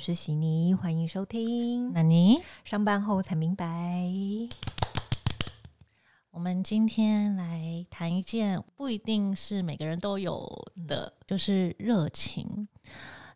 是悉尼，欢迎收听。那你上班后才明白，我们今天来谈一件不一定是每个人都有的，就是热情。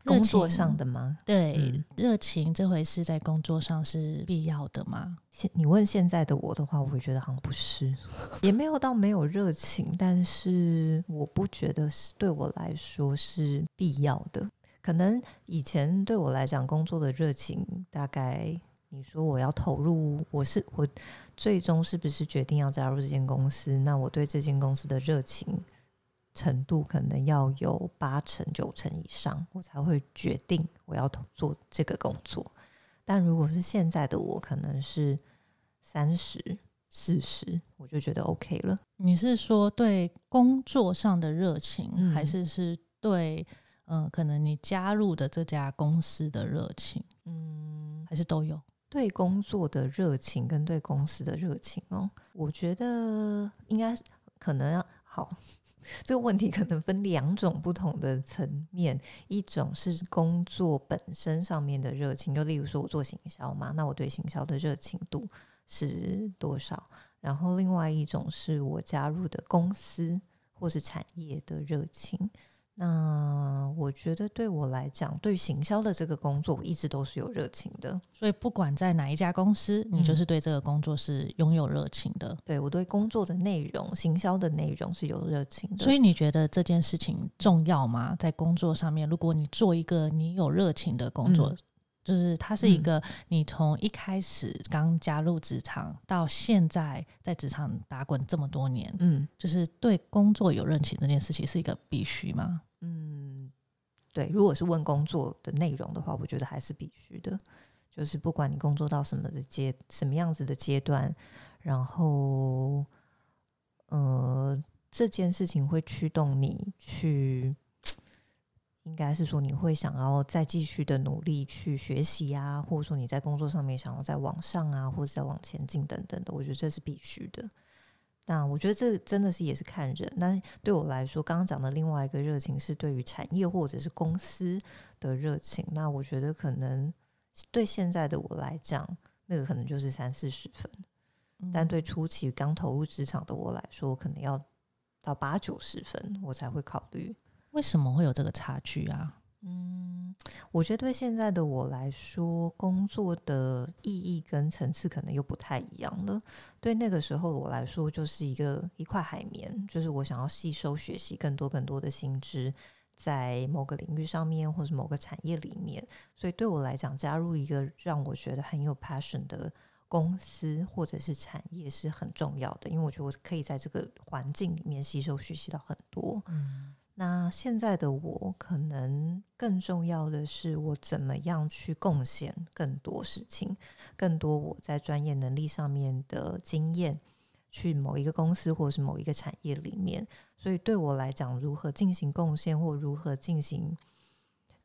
工作上的吗？对，热情这回事在工作上是必要的吗？现你问现在的我的话，我会觉得好像不是，也没有到没有热情，但是我不觉得是对我来说是必要的。可能以前对我来讲，工作的热情，大概你说我要投入，我是我最终是不是决定要加入这间公司？那我对这间公司的热情。程度可能要有八成九成以上，我才会决定我要做这个工作。但如果是现在的我，可能是三十四十，我就觉得 OK 了。你是说对工作上的热情，还是是对嗯，可能你加入的这家公司的热情？嗯，还是都有对工作的热情跟对公司的热情哦。我觉得应该可能要好。这个问题可能分两种不同的层面，一种是工作本身上面的热情，就例如说我做行销嘛，那我对行销的热情度是多少？然后另外一种是我加入的公司或是产业的热情。那我觉得对我来讲，对行销的这个工作，我一直都是有热情的。所以不管在哪一家公司，你就是对这个工作是拥有热情的。对我对工作的内容、行销的内容是有热情的。所以你觉得这件事情重要吗？在工作上面，如果你做一个你有热情的工作，就是它是一个你从一开始刚加入职场到现在在职场打滚这么多年，嗯，就是对工作有热情这件事情是一个必须吗？嗯，对，如果是问工作的内容的话，我觉得还是必须的。就是不管你工作到什么的阶，什么样子的阶段，然后，呃，这件事情会驱动你去，应该是说你会想要再继续的努力去学习啊，或者说你在工作上面想要再往上啊，或者再往前进等等的，我觉得这是必须的。那我觉得这真的是也是看人。那对我来说，刚刚讲的另外一个热情是对于产业或者是公司的热情。那我觉得可能对现在的我来讲，那个可能就是三四十分；但对初期刚投入职场的我来说，可能要到八九十分，我才会考虑。为什么会有这个差距啊？嗯，我觉得对现在的我来说，工作的意义跟层次可能又不太一样了。对那个时候我来说，就是一个一块海绵，就是我想要吸收、学习更多、更多的新知，在某个领域上面或者某个产业里面。所以对我来讲，加入一个让我觉得很有 passion 的公司或者是产业是很重要的，因为我觉得我可以在这个环境里面吸收、学习到很多。嗯。那现在的我，可能更重要的是，我怎么样去贡献更多事情，更多我在专业能力上面的经验，去某一个公司或者是某一个产业里面。所以对我来讲，如何进行贡献，或如何进行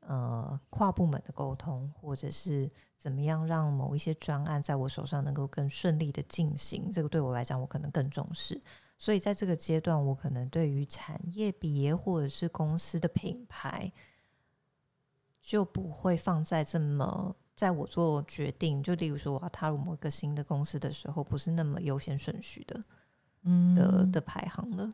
呃跨部门的沟通，或者是怎么样让某一些专案在我手上能够更顺利的进行，这个对我来讲，我可能更重视。所以在这个阶段，我可能对于产业别或者是公司的品牌，就不会放在这么在我做决定，就例如说我要踏入某个新的公司的时候，不是那么优先顺序的，嗯的的排行了。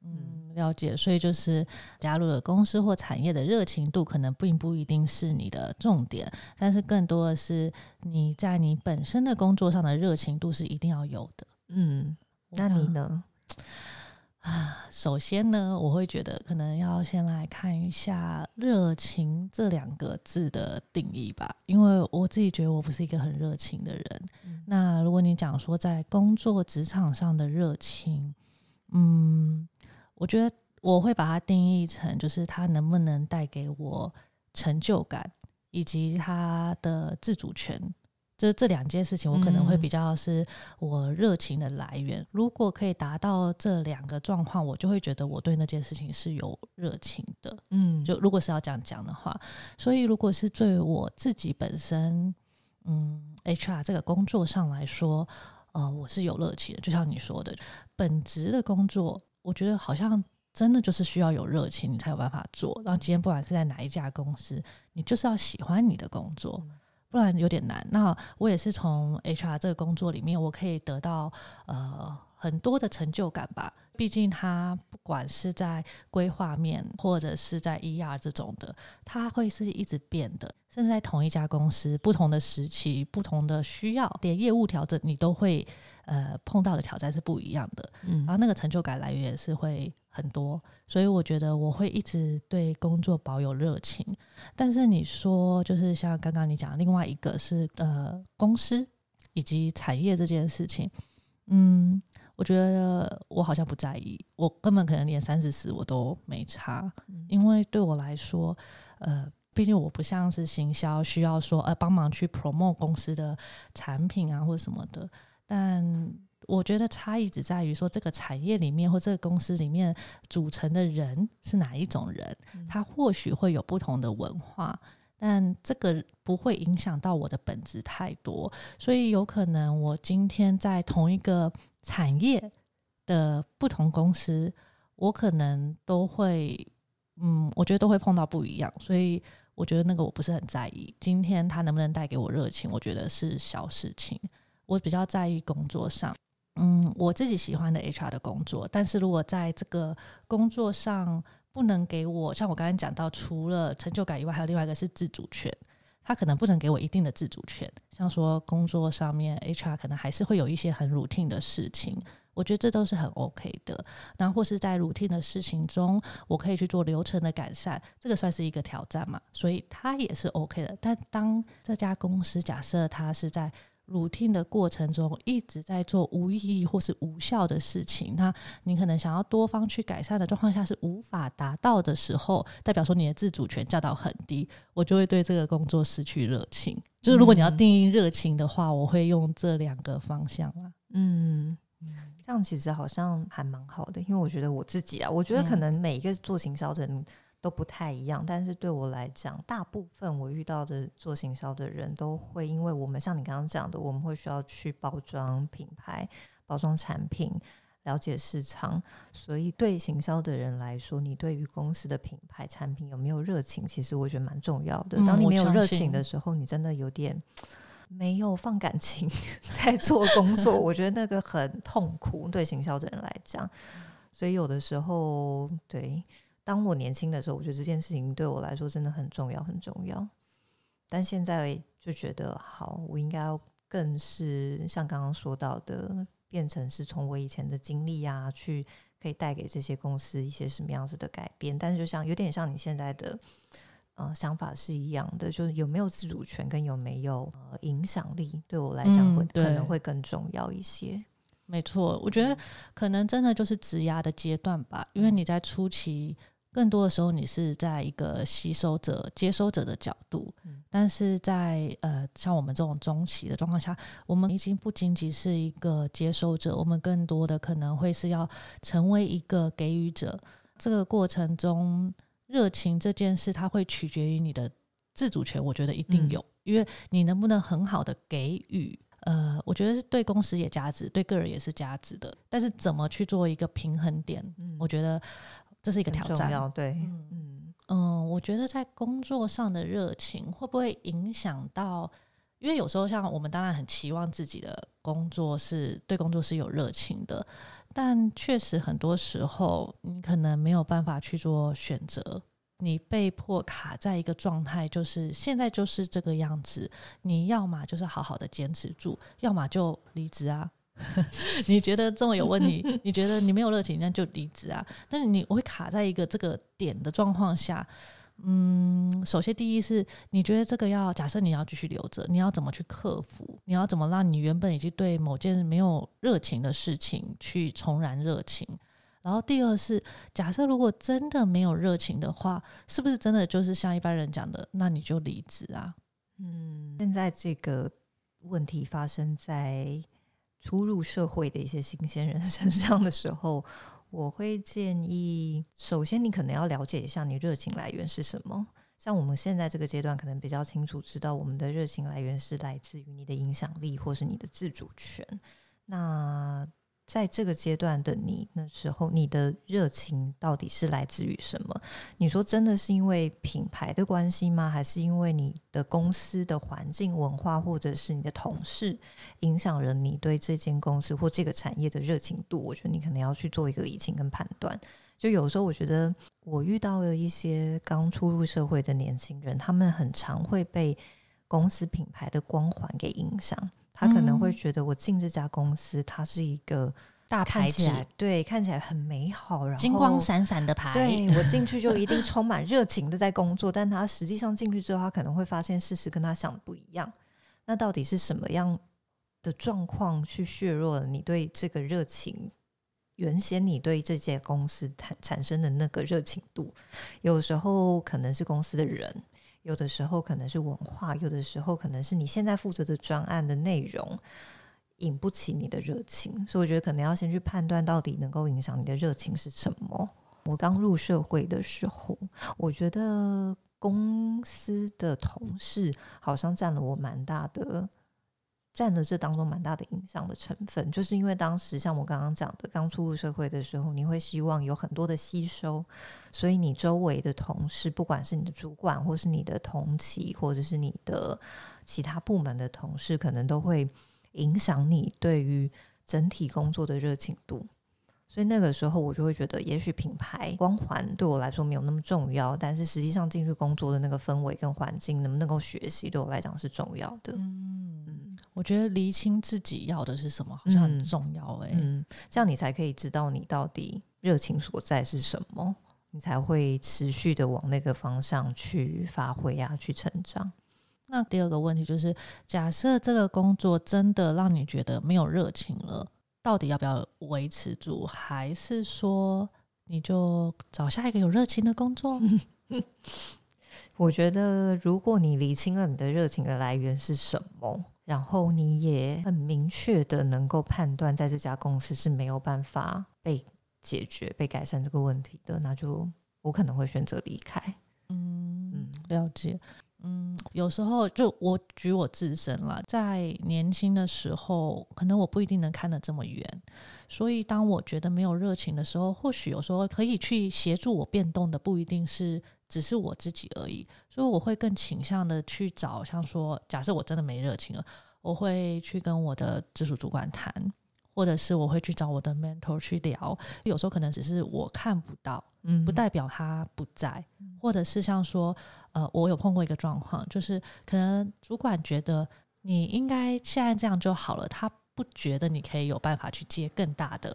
嗯，了解。所以就是加入了公司或产业的热情度，可能并不一定是你的重点，但是更多的是你在你本身的工作上的热情度是一定要有的。嗯。那你呢？啊，首先呢，我会觉得可能要先来看一下“热情”这两个字的定义吧，因为我自己觉得我不是一个很热情的人。那如果你讲说在工作职场上的热情，嗯，我觉得我会把它定义成就是它能不能带给我成就感，以及它的自主权。这这两件事情，我可能会比较是我热情的来源。如果可以达到这两个状况，我就会觉得我对那件事情是有热情的。嗯，就如果是要这样讲的话，所以如果是对我自己本身，嗯，HR 这个工作上来说，呃，我是有热情的。就像你说的，本职的工作，我觉得好像真的就是需要有热情，你才有办法做。然后今天不管是在哪一家公司，你就是要喜欢你的工作，不然有点难。那我也是从 HR 这个工作里面，我可以得到呃很多的成就感吧。毕竟他不管是在规划面，或者是在 ER 这种的，他会是一直变的。甚至在同一家公司，不同的时期、不同的需要，连业务调整，你都会呃碰到的挑战是不一样的。嗯，然后那个成就感来源也是会很多。所以我觉得我会一直对工作保有热情。但是你说，就是像刚刚你讲，另外一个是呃公司以及产业这件事情，嗯。我觉得我好像不在意，我根本可能连三十四我都没差，因为对我来说，呃，毕竟我不像是行销需要说呃帮忙去 promote 公司的产品啊或者什么的，但我觉得差异只在于说这个产业里面或这个公司里面组成的人是哪一种人，他或许会有不同的文化，但这个不会影响到我的本质太多，所以有可能我今天在同一个。产业的不同公司，我可能都会，嗯，我觉得都会碰到不一样，所以我觉得那个我不是很在意。今天他能不能带给我热情，我觉得是小事情。我比较在意工作上，嗯，我自己喜欢的 HR 的工作，但是如果在这个工作上不能给我，像我刚刚讲到，除了成就感以外，还有另外一个是自主权。他可能不能给我一定的自主权，像说工作上面，HR 可能还是会有一些很 routine 的事情，我觉得这都是很 OK 的。然后或是在 routine 的事情中，我可以去做流程的改善，这个算是一个挑战嘛，所以它也是 OK 的。但当这家公司假设它是在 routine 的过程中一直在做无意义或是无效的事情，那你可能想要多方去改善的状况下是无法达到的时候，代表说你的自主权降到很低，我就会对这个工作失去热情。就是如果你要定义热情的话，我会用这两个方向啊。嗯，这样其实好像还蛮好的，因为我觉得我自己啊，我觉得可能每一个做行销的人。都不太一样，但是对我来讲，大部分我遇到的做行销的人都会，因为我们像你刚刚讲的，我们会需要去包装品牌、包装产品、了解市场，所以对行销的人来说，你对于公司的品牌、产品有没有热情，其实我觉得蛮重要的。当你没有热情的时候，你真的有点没有放感情 在做工作，我觉得那个很痛苦。对行销的人来讲，所以有的时候对。当我年轻的时候，我觉得这件事情对我来说真的很重要，很重要。但现在就觉得，好，我应该要更是像刚刚说到的，变成是从我以前的经历啊，去可以带给这些公司一些什么样子的改变。但是，就像有点像你现在的呃想法是一样的，就是有没有自主权跟有没有呃影响力，对我来讲会可能会更重要一些。没错，我觉得可能真的就是职压的阶段吧，因为你在初期。更多的时候，你是在一个吸收者、接收者的角度，但是在呃，像我们这种中期的状况下，我们已经不仅仅是一个接收者，我们更多的可能会是要成为一个给予者。这个过程中，热情这件事，它会取决于你的自主权。我觉得一定有，因为你能不能很好的给予，呃，我觉得是对公司也价值，对个人也是价值的。但是怎么去做一个平衡点，我觉得。这是一个挑战，对，嗯嗯，我觉得在工作上的热情会不会影响到？因为有时候像我们当然很期望自己的工作是对工作是有热情的，但确实很多时候你可能没有办法去做选择，你被迫卡在一个状态，就是现在就是这个样子，你要么就是好好的坚持住，要么就离职啊。你觉得这么有问题？你觉得你没有热情，那就离职啊！但是你我会卡在一个这个点的状况下，嗯，首先第一是你觉得这个要假设你要继续留着，你要怎么去克服？你要怎么让你原本已经对某件没有热情的事情去重燃热情？然后第二是假设如果真的没有热情的话，是不是真的就是像一般人讲的，那你就离职啊？嗯，现在这个问题发生在。初入社会的一些新鲜人 身上的时候，我会建议，首先你可能要了解一下你热情来源是什么。像我们现在这个阶段，可能比较清楚知道我们的热情来源是来自于你的影响力或是你的自主权。那在这个阶段的你那时候，你的热情到底是来自于什么？你说真的是因为品牌的关系吗？还是因为你的公司的环境文化，或者是你的同事影响了你对这间公司或这个产业的热情度？我觉得你可能要去做一个理清跟判断。就有时候，我觉得我遇到了一些刚出入社会的年轻人，他们很常会被公司品牌的光环给影响。他可能会觉得，我进这家公司，它是一个大牌子，对，看起来很美好，然后金光闪闪的牌。对我进去就一定 充满热情的在工作，但他实际上进去之后，他可能会发现事实跟他想的不一样。那到底是什么样的状况去削弱了你对这个热情？原先你对这家公司产产生的那个热情度，有时候可能是公司的人。有的时候可能是文化，有的时候可能是你现在负责的专案的内容引不起你的热情，所以我觉得可能要先去判断到底能够影响你的热情是什么。我刚入社会的时候，我觉得公司的同事好像占了我蛮大的。占了这当中蛮大的影响的成分，就是因为当时像我刚刚讲的，刚出入社会的时候，你会希望有很多的吸收，所以你周围的同事，不管是你的主管，或是你的同期，或者是你的其他部门的同事，可能都会影响你对于整体工作的热情度。所以那个时候，我就会觉得，也许品牌光环对我来说没有那么重要，但是实际上进去工作的那个氛围跟环境，能不能够学习，对我来讲是重要的。嗯，我觉得厘清自己要的是什么，好像很重要。哎，嗯，这样你才可以知道你到底热情所在是什么，你才会持续的往那个方向去发挥啊，去成长。那第二个问题就是，假设这个工作真的让你觉得没有热情了。到底要不要维持住，还是说你就找下一个有热情的工作？我觉得，如果你理清了你的热情的来源是什么，然后你也很明确的能够判断，在这家公司是没有办法被解决、被改善这个问题的，那就我可能会选择离开。嗯嗯，了解。嗯，有时候就我举我自身了，在年轻的时候，可能我不一定能看得这么远，所以当我觉得没有热情的时候，或许有时候可以去协助我变动的，不一定是只是我自己而已，所以我会更倾向的去找，像说，假设我真的没热情了，我会去跟我的直属主管谈。或者是我会去找我的 mentor 去聊，有时候可能只是我看不到，嗯，不代表他不在，或者是像说，呃，我有碰过一个状况，就是可能主管觉得你应该现在这样就好了，他不觉得你可以有办法去接更大的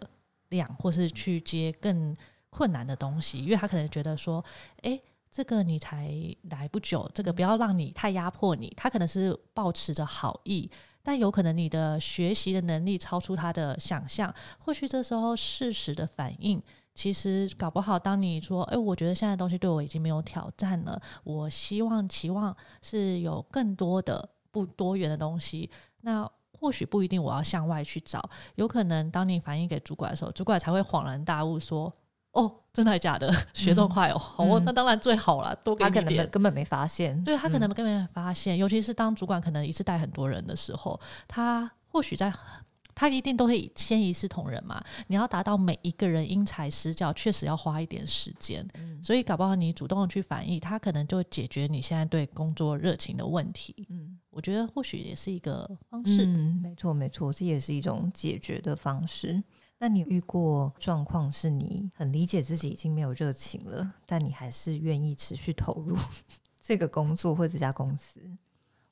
量，或是去接更困难的东西，因为他可能觉得说，诶，这个你才来不久，这个不要让你太压迫你，他可能是抱持着好意。但有可能你的学习的能力超出他的想象，或许这时候适时的反应，其实搞不好，当你说，哎，我觉得现在东西对我已经没有挑战了，我希望期望是有更多的不多元的东西，那或许不一定我要向外去找，有可能当你反映给主管的时候，主管才会恍然大悟说。哦，真的还假的？学这么快哦，好，那当然最好了。多给他可能根本没发现，对他可能根本没发现。尤其是当主管可能一次带很多人的时候，他或许在，他一定都会先一视同仁嘛。你要达到每一个人因材施教，确实要花一点时间。嗯所以搞不好你主动的去反映，他可能就解决你现在对工作热情的问题。嗯，我觉得或许也是一个方式。嗯，没错没错，这也是一种解决的方式。那你遇过状况是你很理解自己已经没有热情了，但你还是愿意持续投入 这个工作或这家公司？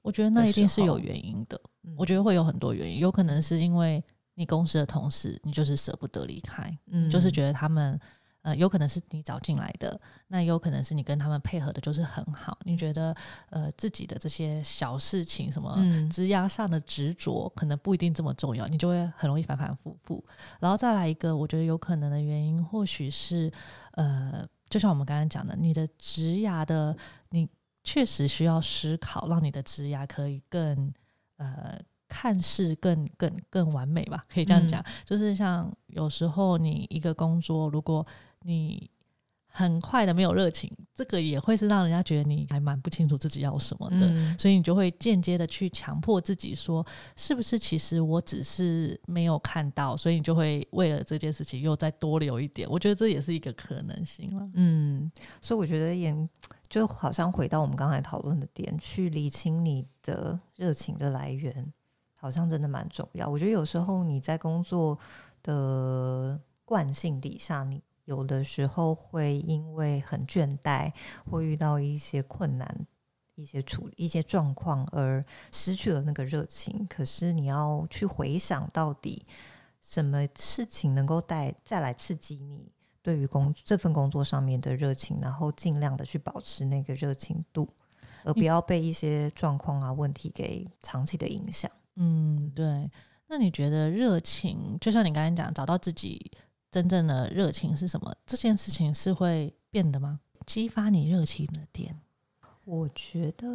我觉得那一定是有原因的。我觉得会有很多原因，有可能是因为你公司的同事，你就是舍不得离开，嗯，就是觉得他们。呃，有可能是你找进来的，那有可能是你跟他们配合的就是很好。你觉得呃自己的这些小事情，什么枝丫上的执着，可能不一定这么重要，你就会很容易反反复复。然后再来一个，我觉得有可能的原因，或许是呃，就像我们刚刚讲的，你的职牙的，你确实需要思考，让你的职牙可以更呃看似更更更完美吧，可以这样讲。就是像有时候你一个工作，如果你很快的没有热情，这个也会是让人家觉得你还蛮不清楚自己要什么的，嗯所以你就会间接的去强迫自己说，是不是其实我只是没有看到，所以你就会为了这件事情又再多留一点。我觉得这也是一个可能性了。嗯，所以我觉得也就好像回到我们刚才讨论的点，去理清你的热情的来源，好像真的蛮重要。我觉得有时候你在工作的惯性底下，你有的时候会因为很倦怠，会遇到一些困难、一些处一些状况而失去了那个热情。可是你要去回想到底什么事情能够带再来刺激你。对于工这份工作上面的热情，然后尽量的去保持那个热情度，而不要被一些状况啊问题给长期的影响。嗯，对。那你觉得热情，就像你刚才讲，找到自己真正的热情是什么？这件事情是会变的吗？激发你热情的点？我觉得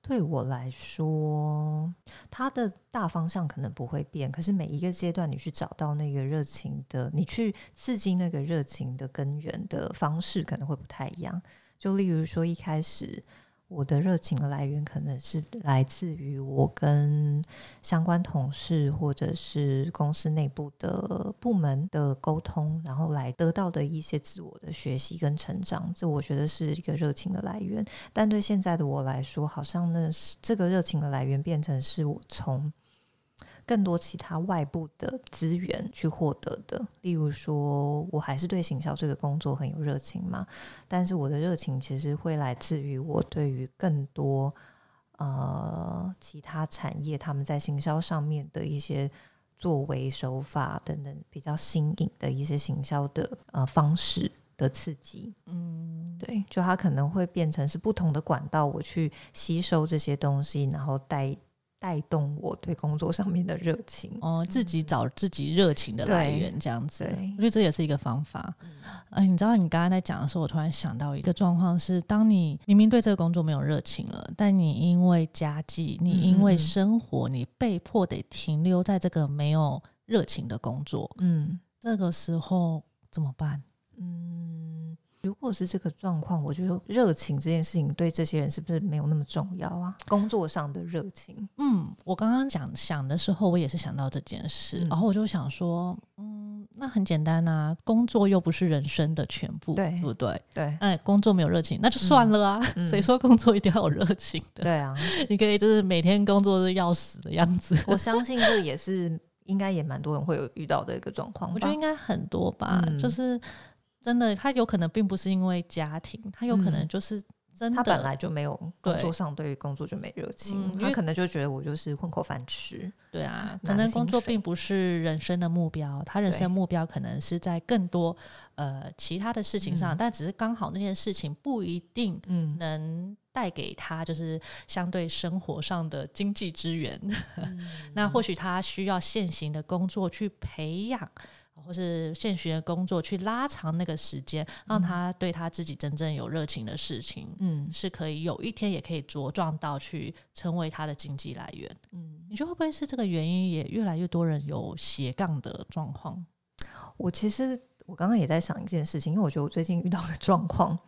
对我来说，它的大方向可能不会变，可是每一个阶段你去找到那个热情的，你去刺激那个热情的根源的方式可能会不太一样。就例如说，一开始我的热情的来源可能是来自于我跟相关同事或者是公司内部的部门的沟通，然后来得到的一些自我的学习跟成长，这我觉得是一个热情的来源。但对现在的我来说，好像呢这个热情的来源变成是我从更多其他外部的资源去获得的。例如说，我还是对行销这个工作很有热情嘛，但是我的热情其实会来自于我对于更多呃其他产业他们在行销上面的一些。作为手法等等比较新颖的一些行销的呃方式的刺激，嗯，对，就它可能会变成是不同的管道，我去吸收这些东西，然后带带动我对工作上面的热情。哦，自己找自己热情的来源，这样子。我觉得这也是一个方法。哎、你知道你刚刚在讲的时候，我突然想到一个状况是：当你明明对这个工作没有热情了，但你因为家计，你因为生活，你被迫得停留在这个没有热情的工作，嗯这个时候怎么办？嗯，如果是这个状况，我觉得热情这件事情对这些人是不是没有那么重要啊？工作上的热情，嗯，我刚刚讲想的时候，我也是想到这件事，嗯然后我就想说，嗯，那很简单啊，工作又不是人生的全部，对对不对？对哎，工作没有热情，那就算了啊。嗯 谁说工作一定要有热情的？对啊，你可以就是每天工作是要死的样子。我 相信这也是应该也蛮多人会有遇到的一个状况吧。我觉得应该很多吧，嗯就是真的，他有可能并不是因为家庭，他有可能嗯就是真的，他本来就没有工作上对于工作就没热情，嗯他可能就觉得我就是混口饭吃。对啊，可能工作并不是人生的目标，他人对生目标可能是在更多呃其他的事情上，嗯但只是刚好那件事情不一定嗯，能带给他就是相对生活上的经济支援。嗯 那或许他需要现行的工作去培养，或是现学的工作去拉长那个时间，让他对他自己真正有热情的事情，嗯。是可以有一天也可以茁壮到去成为他的经济来源。嗯，你觉得会不会是这个原因，也越来越多人有斜杠的状况？我其实我刚刚也在想一件事情，因为我觉得我最近遇到的状况，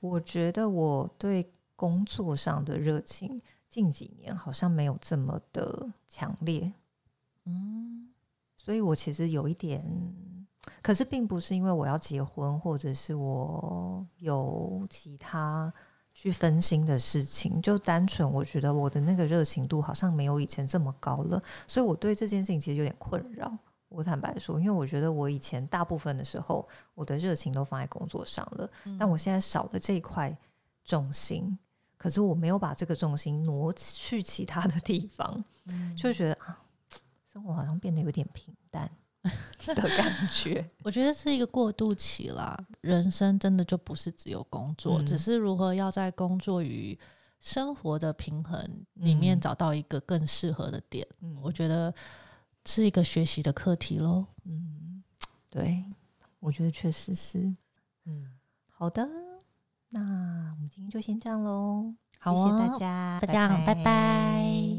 我觉得我对工作上的热情近几年好像没有这么的强烈，嗯所以我其实有一点，可是并不是因为我要结婚，或者是我有其他去分心的事情，就单纯我觉得我的那个热情度好像没有以前这么高了，所以我对这件事情其实有点困扰。我坦白说，因为我觉得我以前大部分的时候，我的热情都放在工作上了，但我现在少了这一块重心，可是我没有把这个重心挪去其他的地方，嗯就觉得啊，生活好像变得有点平淡的感觉。我觉得是一个过渡期啦，人生真的就不是只有工作，嗯只是如何要在工作与生活的平衡里面嗯找到一个更适合的点。嗯我觉得是一个学习的课题喽。嗯，对，我觉得确实是。嗯，好的，那我们今天就先这样喽。好谢谢哦大家，大家好，拜拜